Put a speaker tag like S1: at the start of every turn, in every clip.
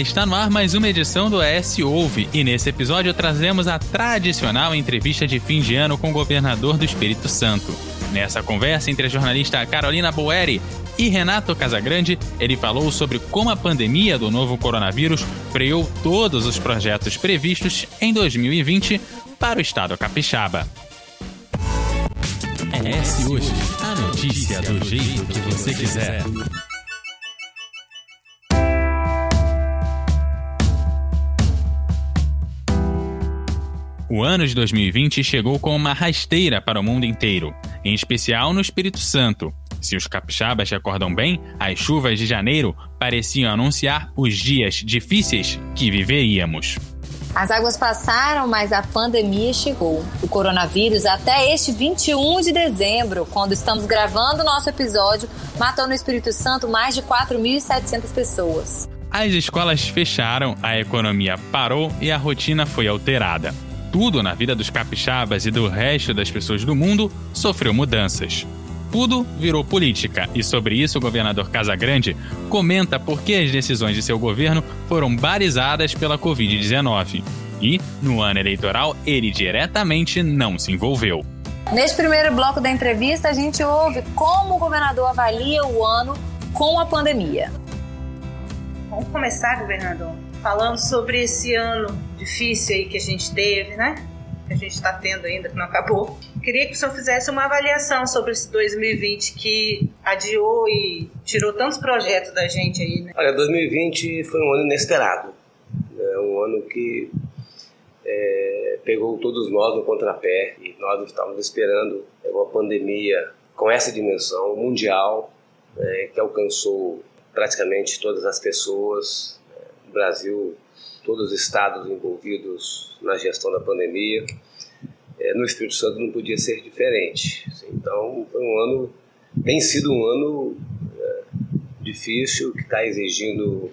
S1: está no ar mais uma edição do ES Ouve e nesse episódio trazemos a tradicional entrevista de fim de ano com o governador do Espírito Santo. Nessa conversa entre a jornalista Carolina Boeri e Renato Casagrande, ele falou sobre como a pandemia do novo coronavírus freou todos os projetos previstos em 2020 para o estado capixaba. ES Hoje, a notícia do jeito que você quiser. O ano de 2020 chegou com uma rasteira para o mundo inteiro, em especial no Espírito Santo. Se os capixabas se acordam bem, as chuvas de janeiro pareciam anunciar os dias difíceis que viveríamos.
S2: As águas passaram, mas a pandemia chegou. O coronavírus, até este 21 de dezembro, quando estamos gravando o nosso episódio, matou no Espírito Santo mais de 4.700 pessoas.
S1: As escolas fecharam, a economia parou e a rotina foi alterada tudo na vida dos capixabas e do resto das pessoas do mundo sofreu mudanças. Tudo virou política e sobre isso o governador Casagrande comenta por que as decisões de seu governo foram barizadas pela Covid-19. E, no ano eleitoral, ele diretamente não se envolveu.
S2: Neste primeiro bloco da entrevista, a gente ouve como o governador avalia o ano com a pandemia.
S3: Vamos começar, governador, falando sobre esse ano difícil aí que a gente teve, né? Que a gente está tendo ainda, que não acabou. Queria que o senhor fizesse uma avaliação sobre esse 2020 que adiou e tirou tantos projetos da gente aí, né?
S4: Olha, 2020 foi um ano inesperado. Né? Um ano que é, pegou todos nós no contrapé e nós estávamos esperando uma pandemia com essa dimensão mundial é, que alcançou praticamente todas as pessoas. Brasil todos os estados envolvidos na gestão da pandemia. É, no Espírito Santo não podia ser diferente. Então, foi um ano, tem sido um ano é, difícil, que está exigindo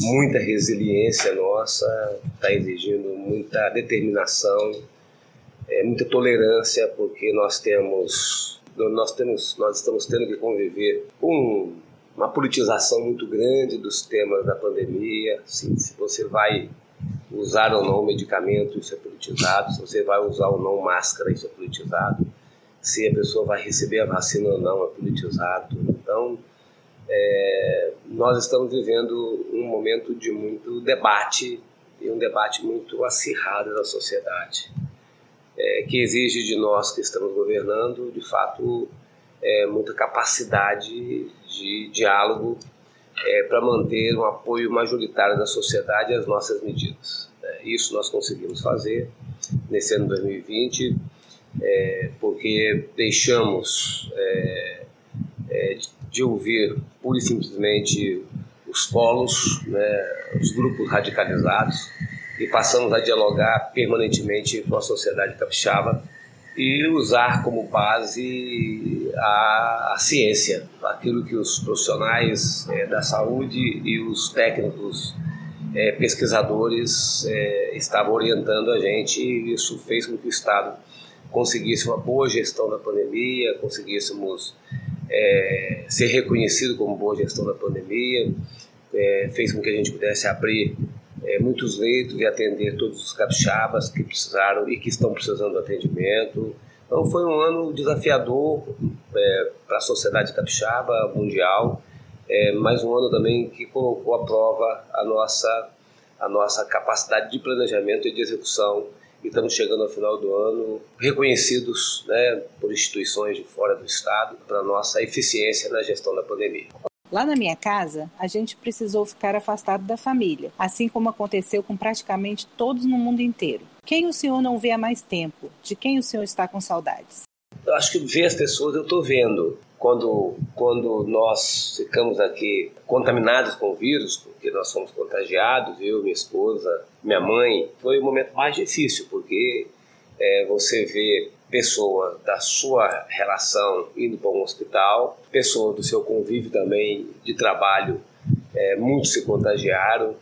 S4: muita resiliência nossa, está exigindo muita determinação, é, muita tolerância, porque nós temos, nós temos, nós estamos tendo que conviver com uma politização muito grande dos temas da pandemia. Assim, se você vai usar ou não medicamento, isso é politizado. Se você vai usar ou não máscara, isso é politizado. Se a pessoa vai receber a vacina ou não, é politizado. Então, é, nós estamos vivendo um momento de muito debate e um debate muito acirrado na sociedade, é, que exige de nós que estamos governando, de fato, é, muita capacidade de diálogo é, para manter um apoio majoritário da sociedade às nossas medidas. É, isso nós conseguimos fazer nesse ano 2020, é, porque deixamos é, é, de ouvir pura e simplesmente os polos, né, os grupos radicalizados, e passamos a dialogar permanentemente com a sociedade capixaba e usar como base a, a ciência, aquilo que os profissionais é, da saúde e os técnicos é, pesquisadores é, estavam orientando a gente e isso fez com que o Estado conseguisse uma boa gestão da pandemia, conseguíssemos é, ser reconhecido como boa gestão da pandemia, é, fez com que a gente pudesse abrir muitos leitos e atender todos os capixabas que precisaram e que estão precisando de atendimento. Então foi um ano desafiador é, para a sociedade capixaba mundial, é, mas um ano também que colocou à prova a nossa, a nossa capacidade de planejamento e de execução. E estamos chegando ao final do ano reconhecidos né, por instituições de fora do Estado para nossa eficiência na gestão da pandemia.
S5: Lá na minha casa, a gente precisou ficar afastado da família, assim como aconteceu com praticamente todos no mundo inteiro. Quem o senhor não vê há mais tempo? De quem o senhor está com saudades?
S4: Eu acho que ver as pessoas eu estou vendo. Quando, quando nós ficamos aqui contaminados com o vírus, porque nós somos contagiados, eu, minha esposa, minha mãe, foi o momento mais difícil, porque é, você vê pessoa da sua relação indo para um hospital, pessoa do seu convívio também de trabalho, é, muitos se contagiaram.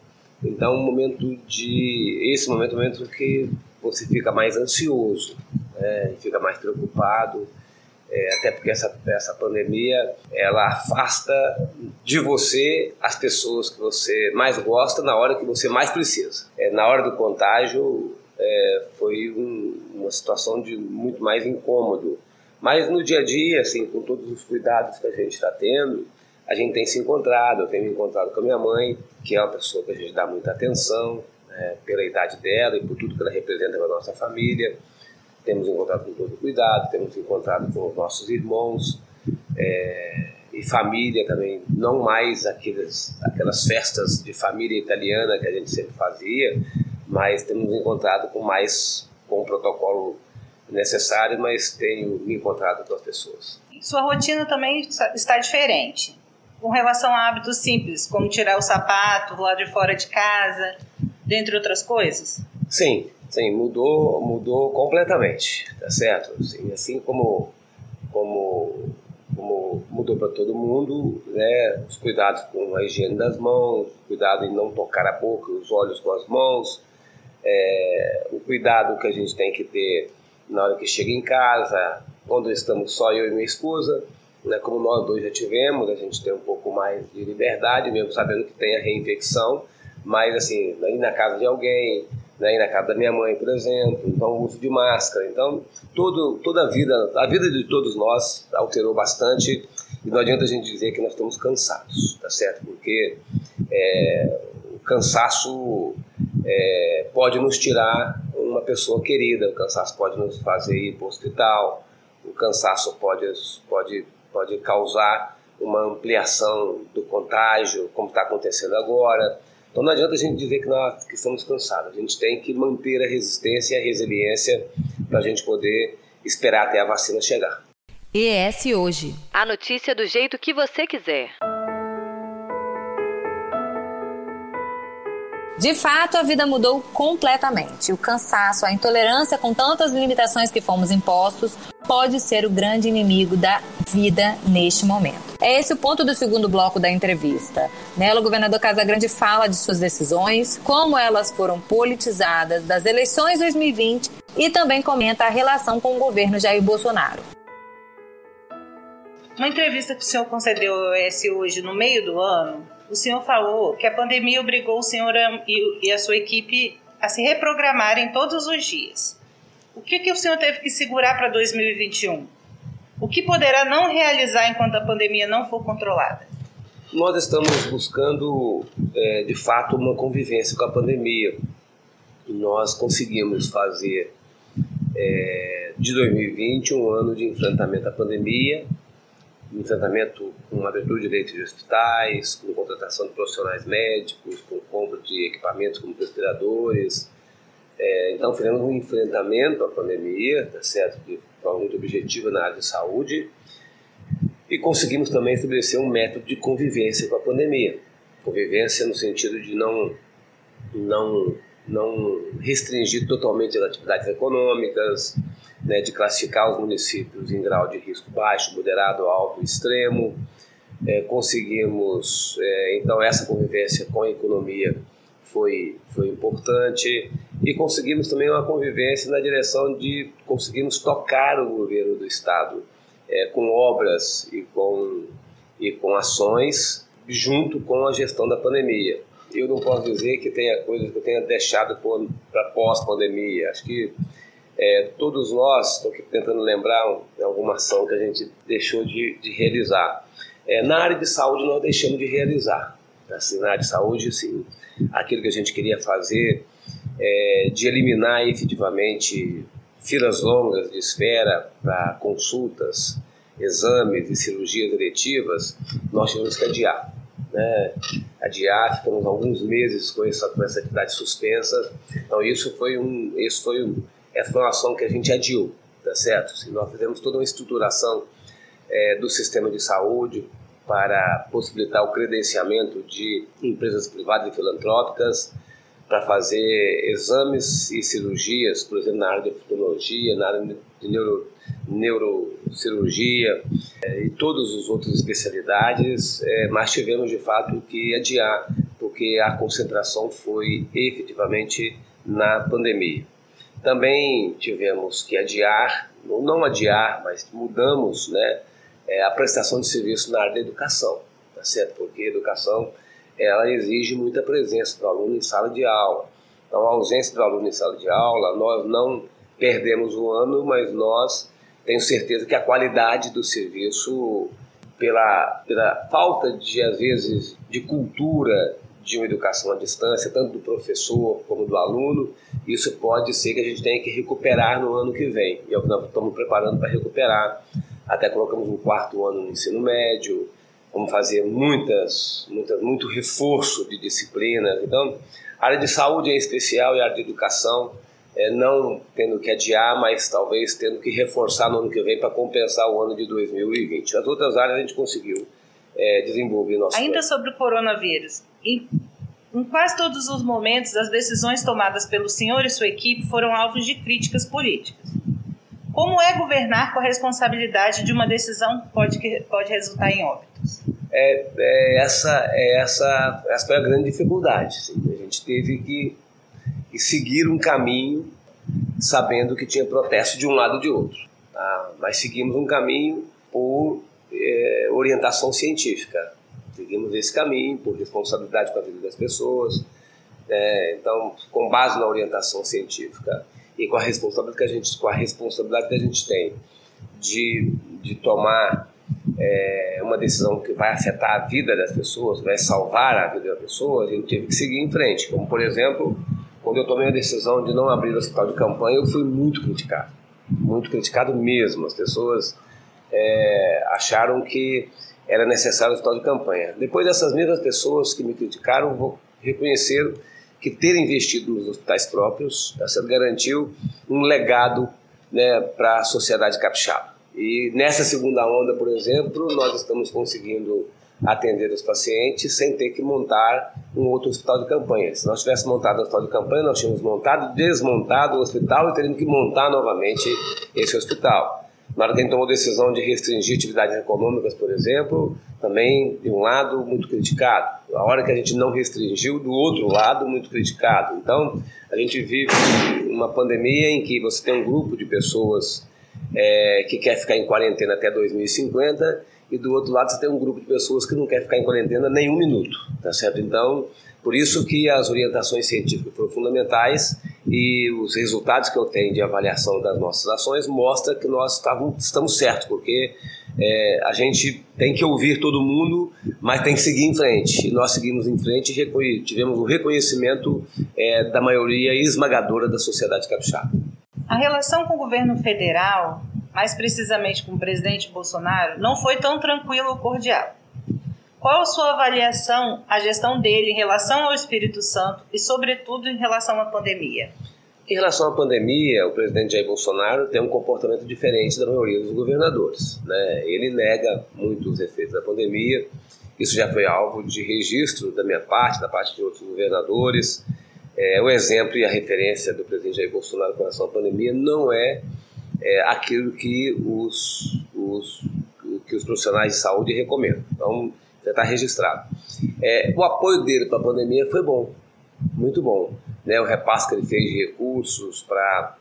S4: Então, um momento de esse momento, é momento que você fica mais ansioso, né? fica mais preocupado. é, até porque essa, essa pandemia ela afasta de você as pessoas que você mais gosta na hora que você mais precisa. É, na hora do contágio é, foi um, uma situação de muito mais incômodo. Mas no dia a dia, assim, com todos os cuidados que a gente está tendo, a gente tem se encontrado. Eu tenho me encontrado com a minha mãe, que é uma pessoa que a gente dá muita atenção né, pela idade dela e por tudo que ela representa para a nossa família temos encontrado com todo cuidado, temos encontrado com os nossos irmãos é, e família também, não mais aquelas, aquelas festas de família italiana que a gente sempre fazia, mas temos encontrado com mais, com o protocolo necessário, mas tenho me encontrado com as pessoas.
S3: Sua rotina também está diferente, com relação a hábitos simples, como tirar o sapato, lá de fora de casa, dentre outras coisas?
S4: Sim, Sim, mudou, mudou completamente, tá certo? Assim, assim como, como, como mudou para todo mundo, né? Os cuidados com a higiene das mãos, cuidado em não tocar a boca os olhos com as mãos, é, o cuidado que a gente tem que ter na hora que chega em casa, quando estamos só eu e minha esposa, né? Como nós dois já tivemos, a gente tem um pouco mais de liberdade, mesmo sabendo que tem a reinfecção, mas assim, ir na casa de alguém, né, ir na casa da minha mãe, por exemplo, então o uso de máscara. Então, todo, toda a vida, a vida de todos nós alterou bastante e não adianta a gente dizer que nós estamos cansados, tá certo? Porque é, o cansaço é, pode nos tirar uma pessoa querida, o cansaço pode nos fazer ir para o hospital, o cansaço pode, pode, pode causar uma ampliação do contágio, como está acontecendo agora. Então não adianta a gente dizer que nós que estamos cansados. A gente tem que manter a resistência e a resiliência para a gente poder esperar até a vacina chegar.
S2: ES Hoje. A notícia do jeito que você quiser. De fato, a vida mudou completamente. O cansaço, a intolerância com tantas limitações que fomos impostos pode ser o grande inimigo da vida neste momento. É esse o ponto do segundo bloco da entrevista. Nela, o governador Casagrande fala de suas decisões, como elas foram politizadas das eleições 2020 e também comenta a relação com o governo Jair Bolsonaro.
S3: Uma entrevista que o senhor concedeu ao ES hoje, no meio do ano, o senhor falou que a pandemia obrigou o senhor e a sua equipe a se reprogramarem todos os dias. O que, que o senhor teve que segurar para 2021? O que poderá não realizar enquanto a pandemia não for controlada?
S4: Nós estamos buscando, é, de fato, uma convivência com a pandemia. Nós conseguimos fazer é, de 2020 um ano de enfrentamento à pandemia enfrentamento com abertura de leitos de hospitais, com contratação de profissionais médicos, com compra de equipamentos como respiradores. É, então, fizemos um enfrentamento à pandemia, tá certo? de forma muito objetiva na área de saúde, e conseguimos também estabelecer um método de convivência com a pandemia. Convivência no sentido de não, não, não restringir totalmente as atividades econômicas, né, de classificar os municípios em grau de risco baixo, moderado, alto, extremo. É, conseguimos, é, então, essa convivência com a economia foi, foi importante e conseguimos também uma convivência na direção de conseguimos tocar o governo do Estado é, com obras e com, e com ações junto com a gestão da pandemia. Eu não posso dizer que tenha coisas que eu tenha deixado para pós-pandemia. Acho que é, todos nós, estou aqui tentando lembrar alguma ação que a gente deixou de, de realizar. É, na área de saúde, nós deixamos de realizar. Assim, na área de saúde, assim, aquilo que a gente queria fazer, é, de eliminar efetivamente filas longas de espera para consultas, exames e cirurgias eletivas, nós tivemos que adiar. Né? Adiar, ficamos alguns meses com essa, com essa atividade suspensa. Então, isso foi um, isso foi um, essa foi uma ação que a gente adiou, tá certo? Assim, nós fizemos toda uma estruturação é, do sistema de saúde para possibilitar o credenciamento de empresas privadas e filantrópicas para fazer exames e cirurgias, por exemplo, na área de oftalmologia, na área de neuro, neurocirurgia é, e todas as outras especialidades, é, mas tivemos de fato que adiar, porque a concentração foi efetivamente na pandemia. Também tivemos que adiar, não adiar, mas mudamos né, é, a prestação de serviço na área da educação, tá certo? Porque a educação ela exige muita presença do aluno em sala de aula. Então, a ausência do aluno em sala de aula, nós não perdemos o ano, mas nós tenho certeza que a qualidade do serviço, pela, pela falta de, às vezes, de cultura de uma educação à distância, tanto do professor como do aluno, isso pode ser que a gente tenha que recuperar no ano que vem. E é o que nós estamos preparando para recuperar. Até colocamos um quarto ano no ensino médio, vamos fazer muitas, muitas, muito reforço de disciplinas. Então, a área de saúde é especial e a área de educação é, não tendo que adiar, mas talvez tendo que reforçar no ano que vem para compensar o ano de 2020. As outras áreas a gente conseguiu é, desenvolver nosso
S3: Ainda plano. sobre o coronavírus, em, em quase todos os momentos, as decisões tomadas pelo senhor e sua equipe foram alvos de críticas políticas. Como é governar com a responsabilidade de uma decisão que pode, pode resultar em óbitos?
S4: É, é essa, é essa, essa foi a grande dificuldade. Assim. A gente teve que e seguir um caminho sabendo que tinha protesto de um lado e de outro. Tá? Mas seguimos um caminho por é, orientação científica. Seguimos esse caminho por responsabilidade com a vida das pessoas. É, então, com base na orientação científica e com a responsabilidade que a gente, com a responsabilidade que a gente tem de, de tomar é, uma decisão que vai afetar a vida das pessoas, vai salvar a vida das pessoas, gente teve que seguir em frente. Como, por exemplo, quando eu tomei a decisão de não abrir o hospital de campanha, eu fui muito criticado. Muito criticado mesmo. As pessoas é, acharam que era necessário o hospital de campanha. Depois dessas mesmas pessoas que me criticaram, reconheceram que ter investido nos hospitais próprios tá garantiu um legado né, para a sociedade capixaba. E nessa segunda onda, por exemplo, nós estamos conseguindo atender os pacientes sem ter que montar um outro hospital de campanha. Se nós tivéssemos montado um hospital de campanha, nós tínhamos montado, desmontado o hospital e teríamos que montar novamente esse hospital. Na hora que a gente tomou a decisão de restringir atividades econômicas, por exemplo, também, de um lado, muito criticado. A hora que a gente não restringiu, do outro lado, muito criticado. Então, a gente vive uma pandemia em que você tem um grupo de pessoas é, que quer ficar em quarentena até 2050 e do outro lado você tem um grupo de pessoas que não quer ficar em quarentena nem um minuto, tá certo? Então, por isso que as orientações científicas foram fundamentais e os resultados que eu tenho de avaliação das nossas ações mostra que nós estamos certos, porque é, a gente tem que ouvir todo mundo, mas tem que seguir em frente. E nós seguimos em frente e tivemos o reconhecimento é, da maioria esmagadora da sociedade capixaba.
S3: A relação com o governo federal mais precisamente com o presidente Bolsonaro, não foi tão tranquilo ou cordial. Qual a sua avaliação, a gestão dele em relação ao Espírito Santo e, sobretudo, em relação à pandemia?
S4: Em relação à pandemia, o presidente Jair Bolsonaro tem um comportamento diferente da maioria dos governadores. Né? Ele nega muito os efeitos da pandemia. Isso já foi alvo de registro da minha parte, da parte de outros governadores. É, o exemplo e a referência do presidente Jair Bolsonaro com relação à pandemia não é é, aquilo que os, os, que os profissionais de saúde recomendam. Então, está registrado. É, o apoio dele para a pandemia foi bom, muito bom. Né? O repasse que ele fez de recursos para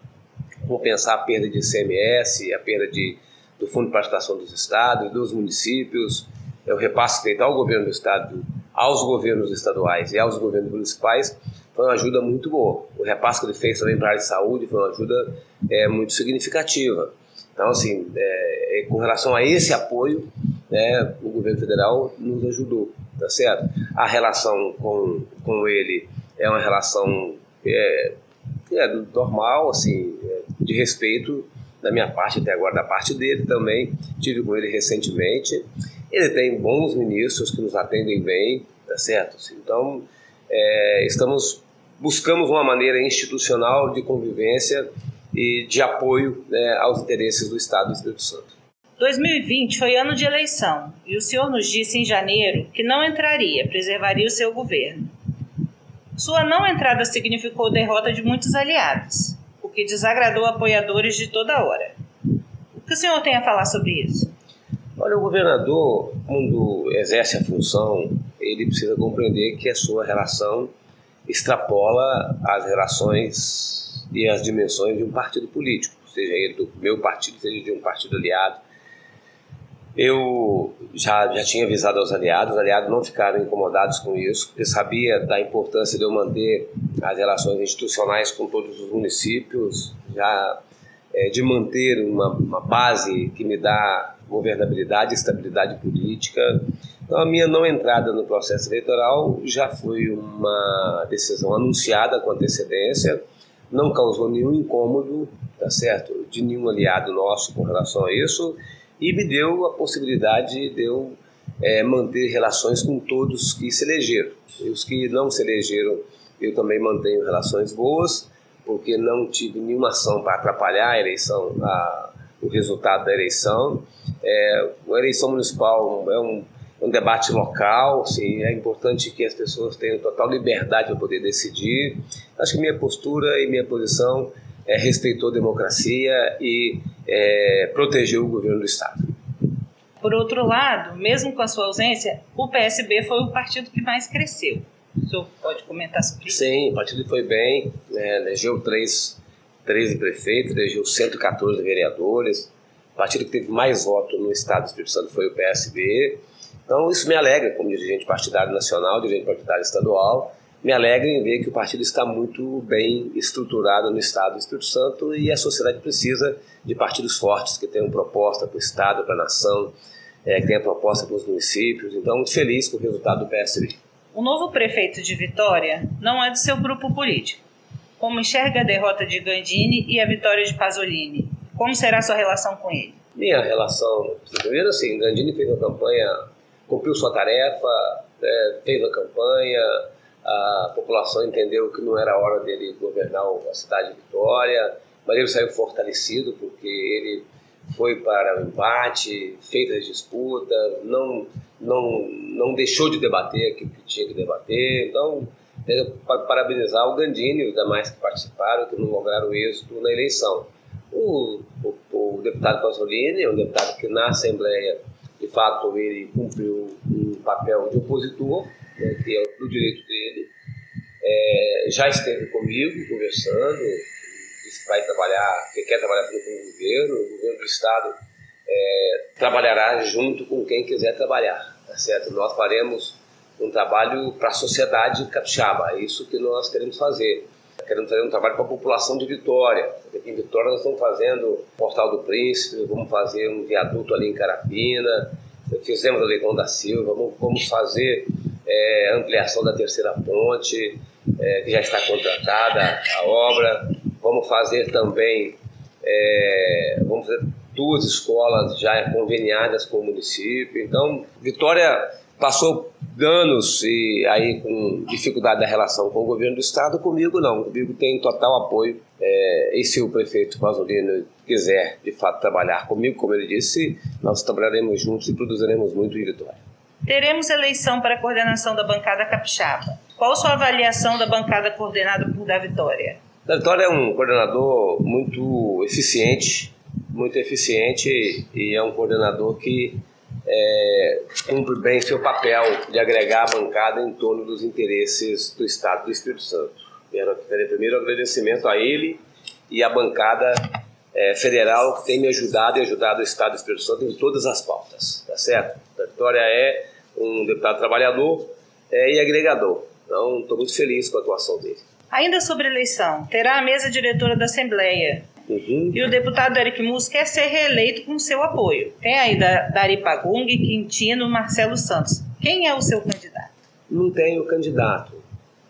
S4: compensar a perda de ICMS, a perda de, do Fundo de Participação dos Estados, dos municípios, é o repasse feito ao governo do Estado, aos governos estaduais e aos governos municipais, foi uma ajuda muito boa. O repasse que ele fez também para a área de saúde foi uma ajuda é, muito significativa. Então, assim, é, é, com relação a esse apoio, né, o governo federal nos ajudou, tá certo? A relação com, com ele é uma relação é, é normal, assim, é, de respeito da minha parte até agora, da parte dele também. Tive com ele recentemente. Ele tem bons ministros que nos atendem bem, tá certo? Então, é, estamos buscamos uma maneira institucional de convivência e de apoio né, aos interesses do Estado do Espírito Santo.
S3: 2020 foi ano de eleição e o senhor nos disse em janeiro que não entraria, preservaria o seu governo. Sua não entrada significou derrota de muitos aliados, o que desagradou apoiadores de toda hora. O que o senhor tem a falar sobre isso?
S4: Olha, o governador, quando exerce a função, ele precisa compreender que a sua relação extrapola as relações e as dimensões de um partido político, seja ele do meu partido, seja de um partido aliado. Eu já, já tinha avisado aos aliados, os aliados não ficaram incomodados com isso, porque sabia da importância de eu manter as relações institucionais com todos os municípios, já é, de manter uma, uma base que me dá governabilidade estabilidade política. Então, a minha não entrada no processo eleitoral já foi uma decisão anunciada com antecedência, não causou nenhum incômodo, tá certo, de nenhum aliado nosso com relação a isso e me deu a possibilidade de eu é, manter relações com todos que se elegeram. E os que não se elegeram, eu também mantenho relações boas, porque não tive nenhuma ação para atrapalhar a eleição, a, o resultado da eleição. É, a eleição municipal é um, um debate local, sim, é importante que as pessoas tenham total liberdade para poder decidir. Acho que minha postura e minha posição é, respeitou a democracia e é, protegeu o governo do Estado.
S3: Por outro lado, mesmo com a sua ausência, o PSB foi o partido que mais cresceu. O senhor pode comentar sobre isso?
S4: Sim, o partido foi bem, né, elegeu três, 13 prefeitos, elegeu 114 vereadores. O partido que teve mais votos no estado do Espírito Santo foi o PSB. Então, isso me alegra como dirigente partidário nacional, dirigente partidário estadual, me alegra em ver que o partido está muito bem estruturado no Estado do Espírito Santo e a sociedade precisa de partidos fortes que tenham proposta para o Estado, para a nação, é, que tenham proposta para os municípios. Então, muito feliz com o resultado do PSB.
S3: O novo prefeito de Vitória não é do seu grupo político. Como enxerga a derrota de Gandini e a vitória de Pasolini? Como será a sua relação com ele?
S4: Minha relação, primeiro assim, Gandini fez uma campanha, cumpriu sua tarefa, é, fez a campanha, a população entendeu que não era hora dele governar a cidade de Vitória, mas ele saiu fortalecido porque ele foi para o empate, fez as disputas, não, não, não deixou de debater aquilo que tinha que debater. Então, parabenizar o Gandini e os demais que participaram, que não lograram êxito na eleição. O, o, o deputado Pasolini é um deputado que na Assembleia, de fato, ele cumpriu um papel de opositor, né, que é o direito dele. É, já esteve comigo conversando, disse que vai trabalhar, que quer trabalhar com o governo, o governo do Estado é, trabalhará junto com quem quiser trabalhar, tá certo? Nós faremos um trabalho para a sociedade capixaba, é isso que nós queremos fazer. Queremos fazer um trabalho para a população de Vitória. Em Vitória nós estamos fazendo o Portal do Príncipe, vamos fazer um viaduto ali em Carapina, fizemos a Leitão da Silva, vamos, vamos fazer é, ampliação da terceira ponte, é, que já está contratada a obra. Vamos fazer também, é, vamos fazer duas escolas já conveniadas com o município. Então, Vitória passou danos e aí com dificuldade da relação com o governo do estado, comigo não. Comigo tem total apoio. É, e se o prefeito Pasolino quiser, de fato, trabalhar comigo, como ele disse, nós trabalharemos juntos e produziremos muito em Vitória.
S3: Teremos eleição para a coordenação da bancada capixaba. Qual sua avaliação da bancada coordenada por Da Vitória?
S4: Da Vitória é um coordenador muito eficiente, muito eficiente e é um coordenador que é, cumpre bem seu papel de agregar a bancada em torno dos interesses do Estado do Espírito Santo. Quero primeiro agradecimento a ele e à bancada é, federal que tem me ajudado e ajudado o Estado do Espírito Santo em todas as pautas, tá certo? A Vitória é um deputado trabalhador é, e agregador. Então, estou muito feliz com a atuação dele.
S3: Ainda sobre eleição, terá a mesa diretora da Assembleia. Uhum. E o deputado Eric Mus quer ser reeleito com seu apoio. Tem aí Dari Pagung, Quintino, Marcelo Santos. Quem é o seu candidato?
S4: Não tenho candidato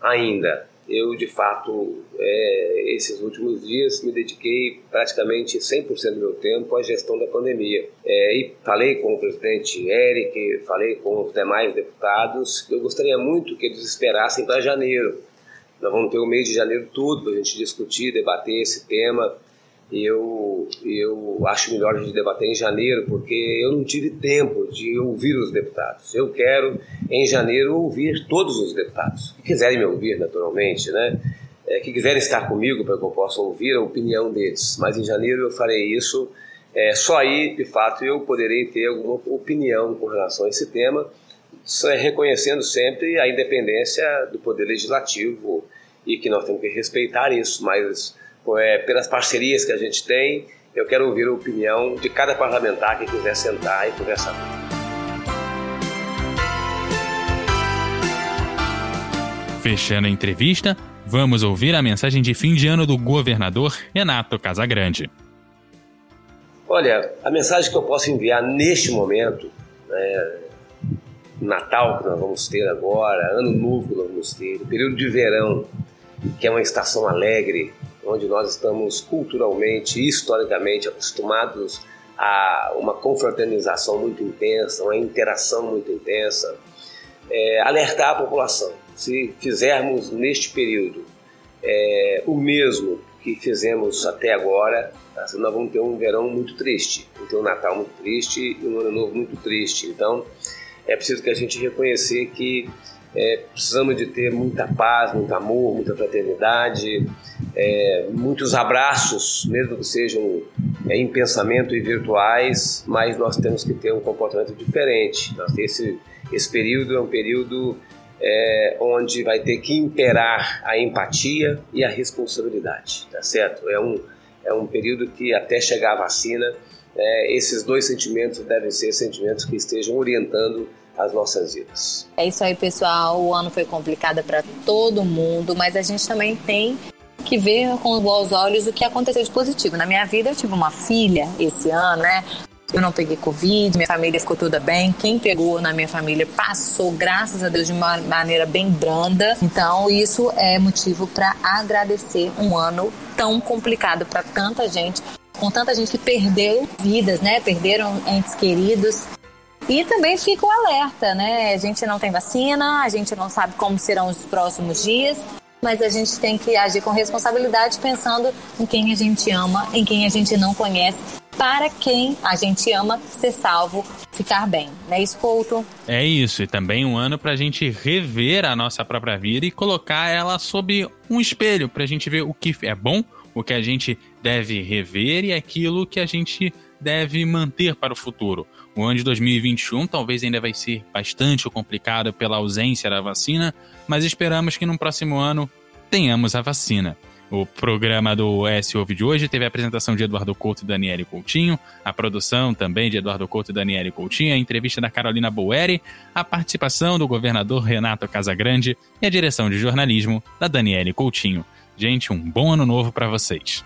S4: ainda eu de fato é, esses últimos dias me dediquei praticamente 100% do meu tempo à gestão da pandemia. É, e falei com o presidente Eric, falei com os demais deputados, eu gostaria muito que eles esperassem para janeiro. Nós vamos ter o mês de janeiro todo para a gente discutir, debater esse tema eu, eu acho melhor a gente debater em janeiro, porque eu não tive tempo de ouvir os deputados. Eu quero, em janeiro, ouvir todos os deputados, que quiserem me ouvir, naturalmente, né? É, que quiserem estar comigo para que eu possa ouvir a opinião deles. Mas em janeiro eu farei isso. É, só aí, de fato, eu poderei ter alguma opinião com relação a esse tema, reconhecendo sempre a independência do Poder Legislativo e que nós temos que respeitar isso, mas é, pelas parcerias que a gente tem. Eu quero ouvir a opinião de cada parlamentar que quiser sentar e conversar comigo.
S1: Fechando a entrevista, vamos ouvir a mensagem de fim de ano do governador Renato Casagrande.
S4: Olha, a mensagem que eu posso enviar neste momento, né, Natal que nós vamos ter agora, Ano Novo que nós vamos ter, o período de verão, que é uma estação alegre, onde nós estamos culturalmente historicamente acostumados a uma confraternização muito intensa, uma interação muito intensa, é, alertar a população se fizermos neste período é, o mesmo que fizemos até agora, tá? nós vamos ter um verão muito triste, vamos ter um Natal muito triste e um Ano Novo muito triste. Então, é preciso que a gente reconhecer que é, precisamos de ter muita paz, muito amor, muita fraternidade, é, muitos abraços, mesmo que sejam é, em pensamento e virtuais, mas nós temos que ter um comportamento diferente. Esse, esse período é um período é, onde vai ter que imperar a empatia e a responsabilidade, tá certo? É um, é um período que até chegar a vacina, é, esses dois sentimentos devem ser sentimentos que estejam orientando as nossas vidas.
S2: É isso aí, pessoal. O ano foi complicado para todo mundo, mas a gente também tem que ver com bons olhos o que aconteceu de positivo. Na minha vida, eu tive uma filha esse ano, né? Eu não peguei Covid, minha família ficou toda bem. Quem pegou na minha família passou, graças a Deus, de uma maneira bem branda. Então, isso é motivo para agradecer um ano tão complicado para tanta gente, com tanta gente que perdeu vidas, né? Perderam entes queridos. E também fica o alerta, né? A gente não tem vacina, a gente não sabe como serão os próximos dias, mas a gente tem que agir com responsabilidade pensando em quem a gente ama, em quem a gente não conhece para quem a gente ama ser salvo, ficar bem. Não é isso, Couto?
S1: É isso, e também um ano para a gente rever a nossa própria vida e colocar ela sob um espelho, para a gente ver o que é bom, o que a gente deve rever e aquilo que a gente deve manter para o futuro. O ano de 2021 talvez ainda vai ser bastante complicado pela ausência da vacina, mas esperamos que no próximo ano tenhamos a vacina. O programa do S Ouve de hoje teve a apresentação de Eduardo Couto e Daniele Coutinho, a produção também de Eduardo Couto e Daniele Coutinho, a entrevista da Carolina Boeri, a participação do governador Renato Casagrande e a direção de jornalismo da Daniele Coutinho. Gente, um bom ano novo para vocês.